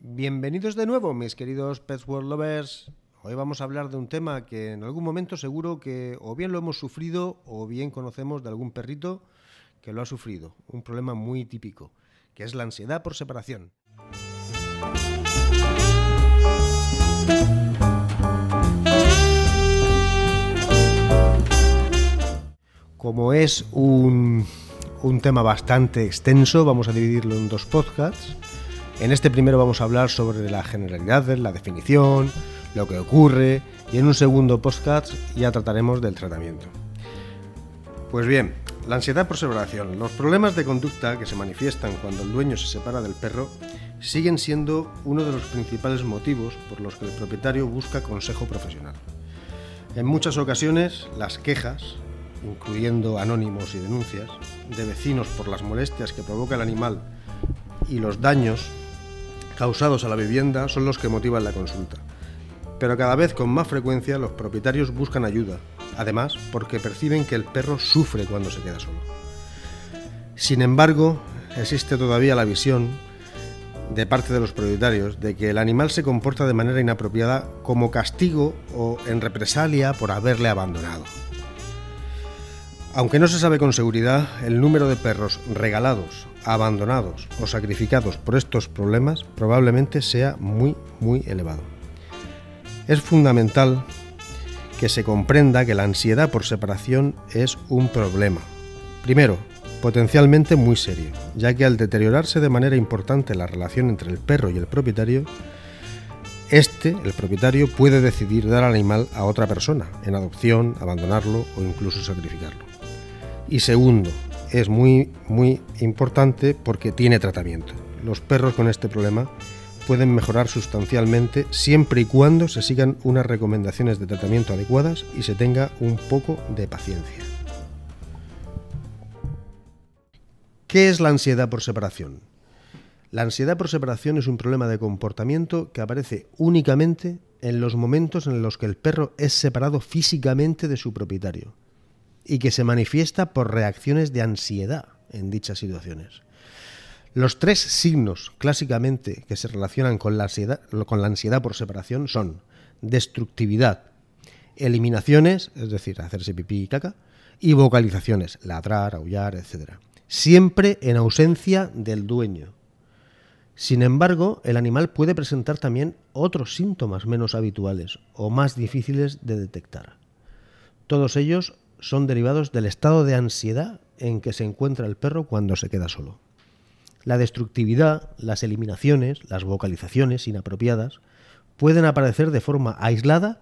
Bienvenidos de nuevo, mis queridos Pets World Lovers. Hoy vamos a hablar de un tema que en algún momento seguro que o bien lo hemos sufrido o bien conocemos de algún perrito que lo ha sufrido. Un problema muy típico, que es la ansiedad por separación. Como es un, un tema bastante extenso, vamos a dividirlo en dos podcasts. En este primero vamos a hablar sobre la generalidad, la definición, lo que ocurre y en un segundo podcast ya trataremos del tratamiento. Pues bien, la ansiedad por separación. Los problemas de conducta que se manifiestan cuando el dueño se separa del perro siguen siendo uno de los principales motivos por los que el propietario busca consejo profesional. En muchas ocasiones, las quejas, incluyendo anónimos y denuncias, de vecinos por las molestias que provoca el animal y los daños causados a la vivienda son los que motivan la consulta. Pero cada vez con más frecuencia los propietarios buscan ayuda, además porque perciben que el perro sufre cuando se queda solo. Sin embargo, existe todavía la visión de parte de los propietarios de que el animal se comporta de manera inapropiada como castigo o en represalia por haberle abandonado. Aunque no se sabe con seguridad, el número de perros regalados, abandonados o sacrificados por estos problemas probablemente sea muy, muy elevado. Es fundamental que se comprenda que la ansiedad por separación es un problema. Primero, potencialmente muy serio, ya que al deteriorarse de manera importante la relación entre el perro y el propietario, este, el propietario, puede decidir dar al animal a otra persona, en adopción, abandonarlo o incluso sacrificarlo. Y segundo, es muy, muy importante porque tiene tratamiento. Los perros con este problema pueden mejorar sustancialmente siempre y cuando se sigan unas recomendaciones de tratamiento adecuadas y se tenga un poco de paciencia. ¿Qué es la ansiedad por separación? La ansiedad por separación es un problema de comportamiento que aparece únicamente en los momentos en los que el perro es separado físicamente de su propietario y que se manifiesta por reacciones de ansiedad en dichas situaciones. Los tres signos clásicamente que se relacionan con la ansiedad, con la ansiedad por separación son destructividad, eliminaciones, es decir, hacerse pipí y caca, y vocalizaciones, ladrar, aullar, etc. Siempre en ausencia del dueño. Sin embargo, el animal puede presentar también otros síntomas menos habituales o más difíciles de detectar. Todos ellos son derivados del estado de ansiedad en que se encuentra el perro cuando se queda solo. La destructividad, las eliminaciones, las vocalizaciones inapropiadas pueden aparecer de forma aislada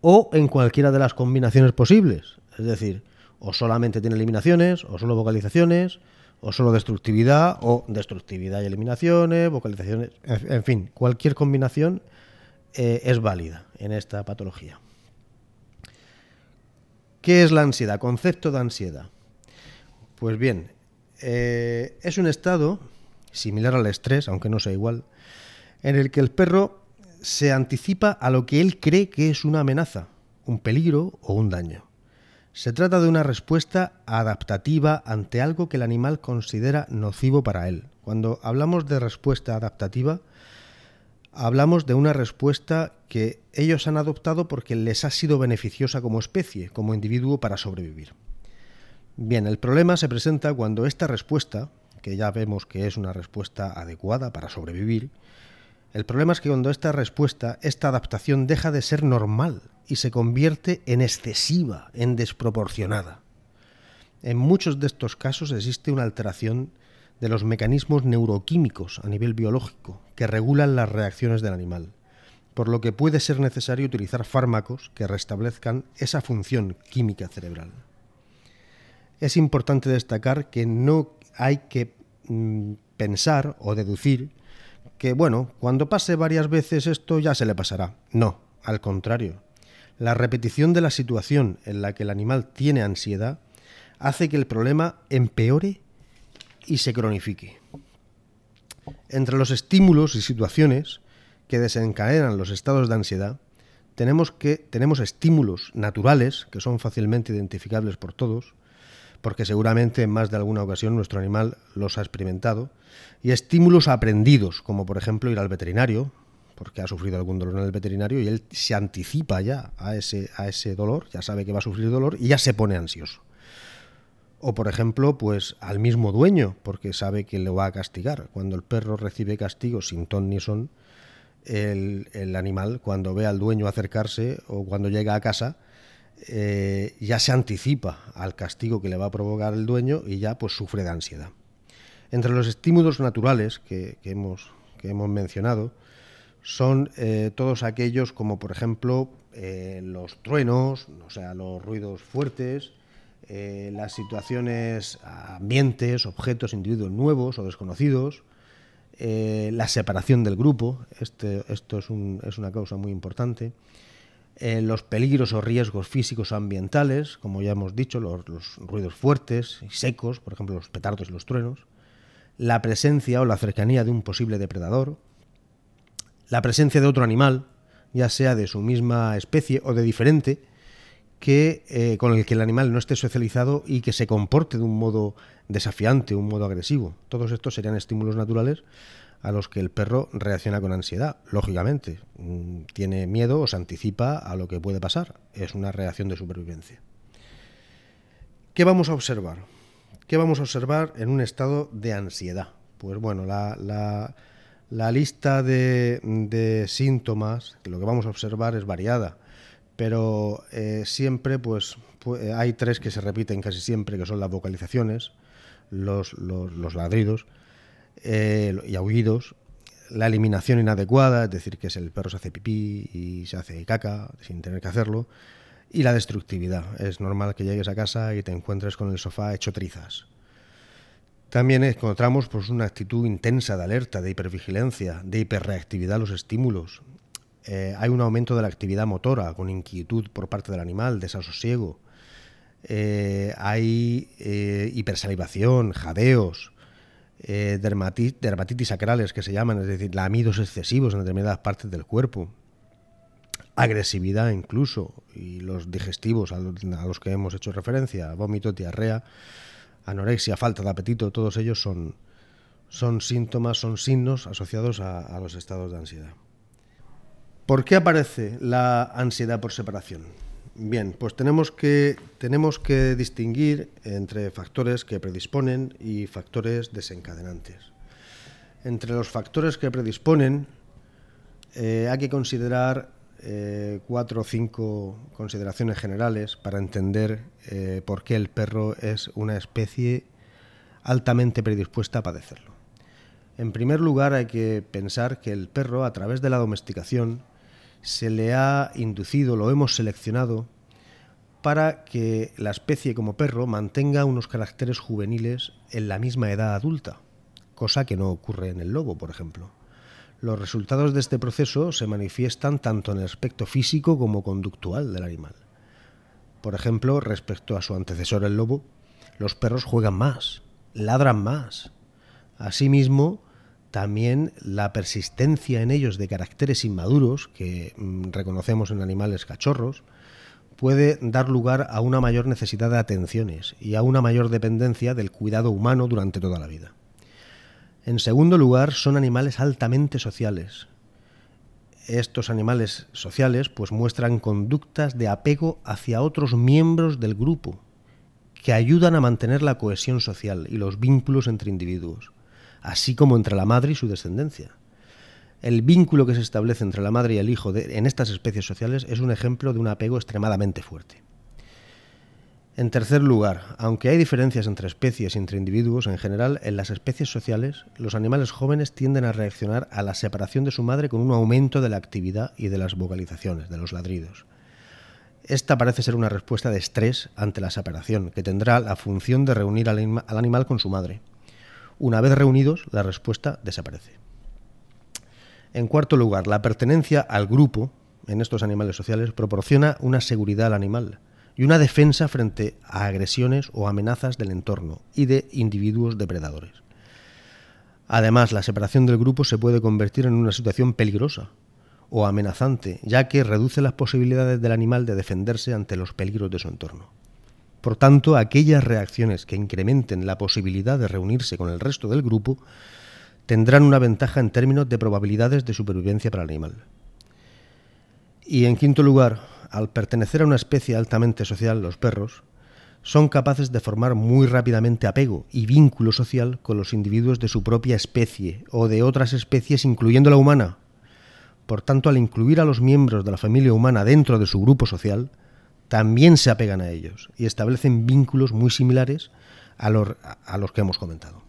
o en cualquiera de las combinaciones posibles. Es decir, o solamente tiene eliminaciones, o solo vocalizaciones, o solo destructividad, o destructividad y eliminaciones, vocalizaciones, en fin, cualquier combinación eh, es válida en esta patología. ¿Qué es la ansiedad? Concepto de ansiedad. Pues bien, eh, es un estado similar al estrés, aunque no sea igual, en el que el perro se anticipa a lo que él cree que es una amenaza, un peligro o un daño. Se trata de una respuesta adaptativa ante algo que el animal considera nocivo para él. Cuando hablamos de respuesta adaptativa, hablamos de una respuesta que ellos han adoptado porque les ha sido beneficiosa como especie, como individuo para sobrevivir. Bien, el problema se presenta cuando esta respuesta, que ya vemos que es una respuesta adecuada para sobrevivir, el problema es que cuando esta respuesta, esta adaptación deja de ser normal y se convierte en excesiva, en desproporcionada. En muchos de estos casos existe una alteración de los mecanismos neuroquímicos a nivel biológico que regulan las reacciones del animal, por lo que puede ser necesario utilizar fármacos que restablezcan esa función química cerebral. Es importante destacar que no hay que mm, pensar o deducir que, bueno, cuando pase varias veces esto ya se le pasará. No, al contrario. La repetición de la situación en la que el animal tiene ansiedad hace que el problema empeore y se cronifique. Entre los estímulos y situaciones que desencadenan los estados de ansiedad, tenemos, que, tenemos estímulos naturales, que son fácilmente identificables por todos, porque seguramente en más de alguna ocasión nuestro animal los ha experimentado, y estímulos aprendidos, como por ejemplo ir al veterinario, porque ha sufrido algún dolor en el veterinario y él se anticipa ya a ese, a ese dolor, ya sabe que va a sufrir dolor y ya se pone ansioso. O por ejemplo, pues al mismo dueño, porque sabe que lo va a castigar. Cuando el perro recibe castigo sin ton ni son, el, el animal, cuando ve al dueño acercarse o cuando llega a casa, eh, ya se anticipa al castigo que le va a provocar el dueño y ya pues sufre de ansiedad. Entre los estímulos naturales que, hemos, que hemos, mencionado son eh, todos aquellos como por ejemplo eh, los truenos, o sea, los ruidos fuertes, las situaciones, ambientes, objetos, individuos nuevos o desconocidos, la separación del grupo, este, esto es, es una causa muy importante, eh, los peligros o riesgos físicos o ambientales, como ya hemos dicho, los, ruidos fuertes y secos, por ejemplo los petardos y los truenos, la presencia o la cercanía de un posible depredador, la presencia de otro animal, ya sea de su misma especie o de diferente, que, eh, con el que el animal no esté socializado y que se comporte de un modo desafiante, un modo agresivo. Todos estos serían estímulos naturales a los que el perro reacciona con ansiedad, lógicamente. Mm, tiene miedo o se anticipa a lo que puede pasar. Es una reacción de supervivencia. ¿Qué vamos a observar? ¿Qué vamos a observar en un estado de ansiedad? Pues bueno, la, lista de, síntomas, lo que vamos a observar es variada, pero eh, siempre pues, hay tres que se repiten casi siempre, que son las vocalizaciones, los ladridos, eh, y aullidos, la eliminación inadecuada, es decir, que el perro se hace pipí y se hace caca sin tener que hacerlo, y la destructividad. Es normal que llegues a casa y te encuentres con el sofá hecho trizas. También encontramos pues, una actitud intensa de alerta, de hipervigilancia, de hiperreactividad a los estímulos. Eh, hay un aumento de la actividad motora, con inquietud por parte del animal, desasosiego. Eh, hay hipersalivación, jadeos, eh, dermatitis, sacrales que se llaman, es decir, lamidos excesivos en determinadas partes del cuerpo, agresividad incluso, y los digestivos a los, que hemos hecho referencia, vómito, diarrea, anorexia, falta de apetito, todos ellos son, son síntomas, son signos asociados a los estados de ansiedad. ¿Por qué aparece la ansiedad por separación? Bien, pues tenemos que, tenemos que distinguir entre factores que predisponen y factores desencadenantes. Entre los factores que predisponen eh, hay que considerar eh, cuatro o cinco consideraciones generales para entender eh, por qué el perro es una especie altamente predispuesta a padecerlo. En primer lugar, hay que pensar que el perro, a través de la domesticación, se le ha inducido, lo hemos seleccionado para que la especie como perro mantenga unos caracteres juveniles en la misma edad adulta, cosa que no ocurre en el lobo, por ejemplo. Los resultados de este proceso se manifiestan tanto en el aspecto físico como conductual del animal. Por ejemplo, respecto a su antecesor el lobo, los perros juegan más, ladran más. Asimismo, también la persistencia en ellos de caracteres inmaduros que mm, reconocemos en animales cachorros puede dar lugar a una mayor necesidad de atenciones y a una mayor dependencia del cuidado humano durante toda la vida. En segundo lugar, son animales altamente sociales. Estos animales sociales pues muestran conductas de apego hacia otros miembros del grupo que ayudan a mantener la cohesión social y los vínculos entre individuos así como entre la madre y su descendencia. El vínculo que se establece entre la madre y el hijo en estas especies sociales es un ejemplo de un apego extremadamente fuerte. En tercer lugar, aunque hay diferencias entre especies y entre individuos, en general, en las especies sociales, los animales jóvenes tienden a reaccionar a la separación de su madre con un aumento de la actividad y de las vocalizaciones, de los ladridos. Esta parece ser una respuesta de estrés ante la separación, que tendrá la función de reunir al animal con su madre. Una vez reunidos, la respuesta desaparece. En cuarto lugar, la pertenencia al grupo en estos animales sociales proporciona una seguridad al animal y una defensa frente a agresiones o amenazas del entorno y de individuos depredadores. Además, la separación del grupo se puede convertir en una situación peligrosa o amenazante, ya que reduce las posibilidades del animal de defenderse ante los peligros de su entorno. Por tanto, aquellas reacciones que incrementen la posibilidad de reunirse con el resto del grupo tendrán una ventaja en términos de probabilidades de supervivencia para el animal. Y en quinto lugar, al pertenecer a una especie altamente social, los perros, son capaces de formar muy rápidamente apego y vínculo social con los individuos de su propia especie o de otras especies, incluyendo la humana. Por tanto, al incluir a los miembros de la familia humana dentro de su grupo social, también se apegan a ellos y establecen vínculos muy similares a los, que hemos comentado.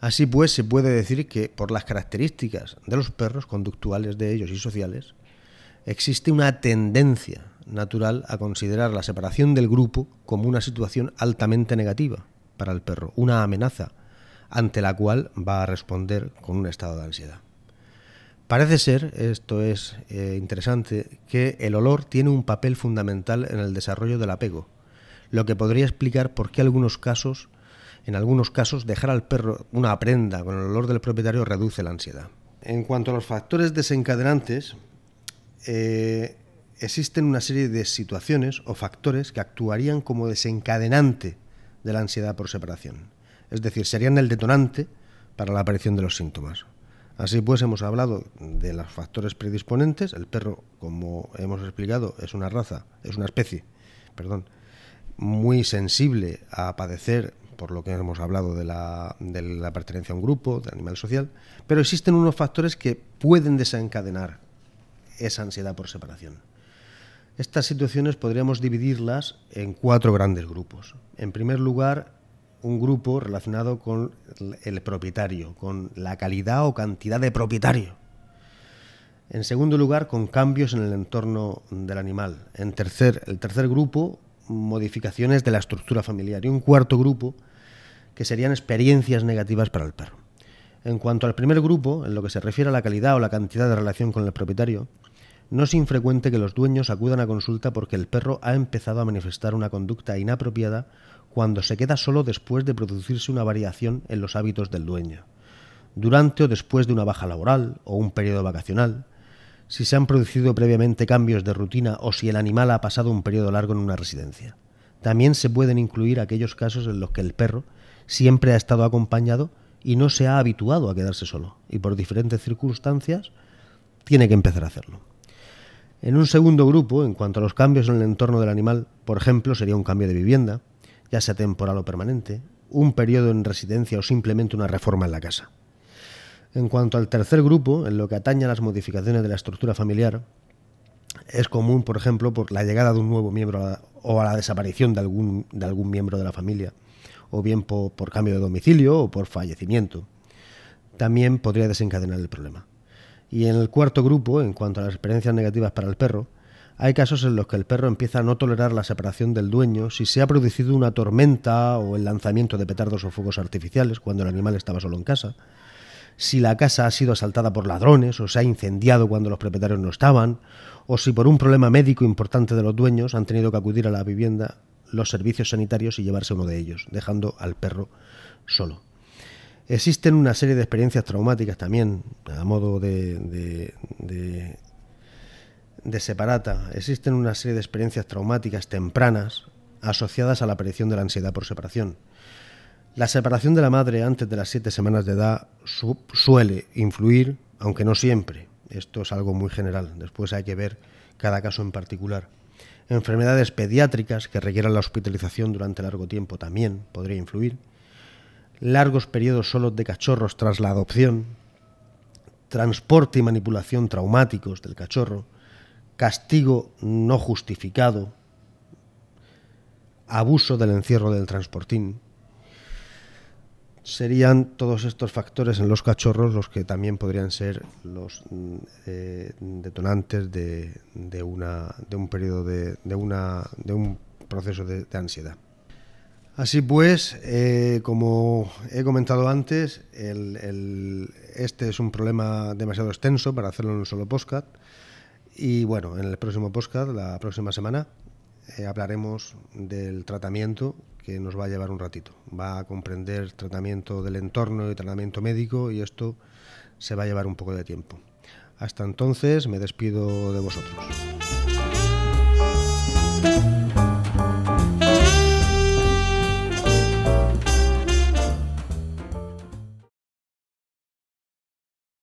Así pues, se puede decir que por las características de los perros conductuales de ellos y sociales, existe una tendencia natural a considerar la separación del grupo como una situación altamente negativa para el perro, una amenaza ante la cual va a responder con un estado de ansiedad. Parece ser, esto es eh, interesante, que el olor tiene un papel fundamental en el desarrollo del apego, lo que podría explicar por qué algunos casos, en algunos casos, dejar al perro una prenda con el olor del propietario reduce la ansiedad. En cuanto a los factores desencadenantes, eh, existen una serie de situaciones o factores que actuarían como desencadenante de la ansiedad por separación. Es decir, serían el detonante para la aparición de los síntomas. Así pues, hemos hablado de los factores predisponentes. El perro, como hemos explicado, es una raza, es una especie, perdón, muy sensible a padecer, por lo que hemos hablado de la, de la pertenencia a un grupo, de animal social, pero existen unos factores que pueden desencadenar esa ansiedad por separación. Estas situaciones podríamos dividirlas en cuatro grandes grupos. En primer lugar, un grupo relacionado con el propietario, con la calidad o cantidad de propietario. En segundo lugar, con cambios en el entorno del animal. En tercer, el tercer grupo, modificaciones de la estructura familiar. Y un cuarto grupo, que serían experiencias negativas para el perro. En cuanto al primer grupo, en lo que se refiere a la calidad o la cantidad de relación con el propietario, no es infrecuente que los dueños acudan a consulta porque el perro ha empezado a manifestar una conducta inapropiada cuando se queda solo después de producirse una variación en los hábitos del dueño, durante o después de una baja laboral o un periodo vacacional, si se han producido previamente cambios de rutina o si el animal ha pasado un periodo largo en una residencia. También se pueden incluir aquellos casos en los que el perro siempre ha estado acompañado y no se ha habituado a quedarse solo, y por diferentes circunstancias tiene que empezar a hacerlo. En un segundo grupo, en cuanto a los cambios en el entorno del animal, por ejemplo, sería un cambio de vivienda, ya sea temporal o permanente, un periodo en residencia o simplemente una reforma en la casa. En cuanto al tercer grupo, en lo que atañe a las modificaciones de la estructura familiar, es común, por ejemplo, por la llegada de un nuevo miembro o a la desaparición de algún, de algún miembro de la familia, o bien por cambio de domicilio o por fallecimiento. También podría desencadenar el problema. Y en el cuarto grupo, en cuanto a las experiencias negativas para el perro, hay casos en los que el perro empieza a no tolerar la separación del dueño si se ha producido una tormenta o el lanzamiento de petardos o fuegos artificiales cuando el animal estaba solo en casa, si la casa ha sido asaltada por ladrones o se ha incendiado cuando los propietarios no estaban, o si por un problema médico importante de los dueños han tenido que acudir a la vivienda los servicios sanitarios y llevarse uno de ellos, dejando al perro solo. Existen una serie de experiencias traumáticas también, a modo de, de, separata. Existen una serie de experiencias traumáticas tempranas asociadas a la aparición de la ansiedad por separación. La separación de la madre antes de las siete semanas de edad suele influir, aunque no siempre. Esto es algo muy general. Después hay que ver cada caso en particular. Enfermedades pediátricas que requieran la hospitalización durante largo tiempo también podría influir largos periodos solos de cachorros tras la adopción, transporte y manipulación traumáticos del cachorro, castigo no justificado, abuso del encierro del transportín. Serían todos estos factores en los cachorros los que también podrían ser los eh, detonantes de, de un periodo de, una, de un proceso de ansiedad. Así pues, eh, como he comentado antes, este es un problema demasiado extenso para hacerlo en un solo podcast. Y bueno, en el próximo podcast, la próxima semana, eh, hablaremos del tratamiento que nos va a llevar un ratito. Va a comprender tratamiento del entorno y tratamiento médico y esto se va a llevar un poco de tiempo. Hasta entonces me despido de vosotros.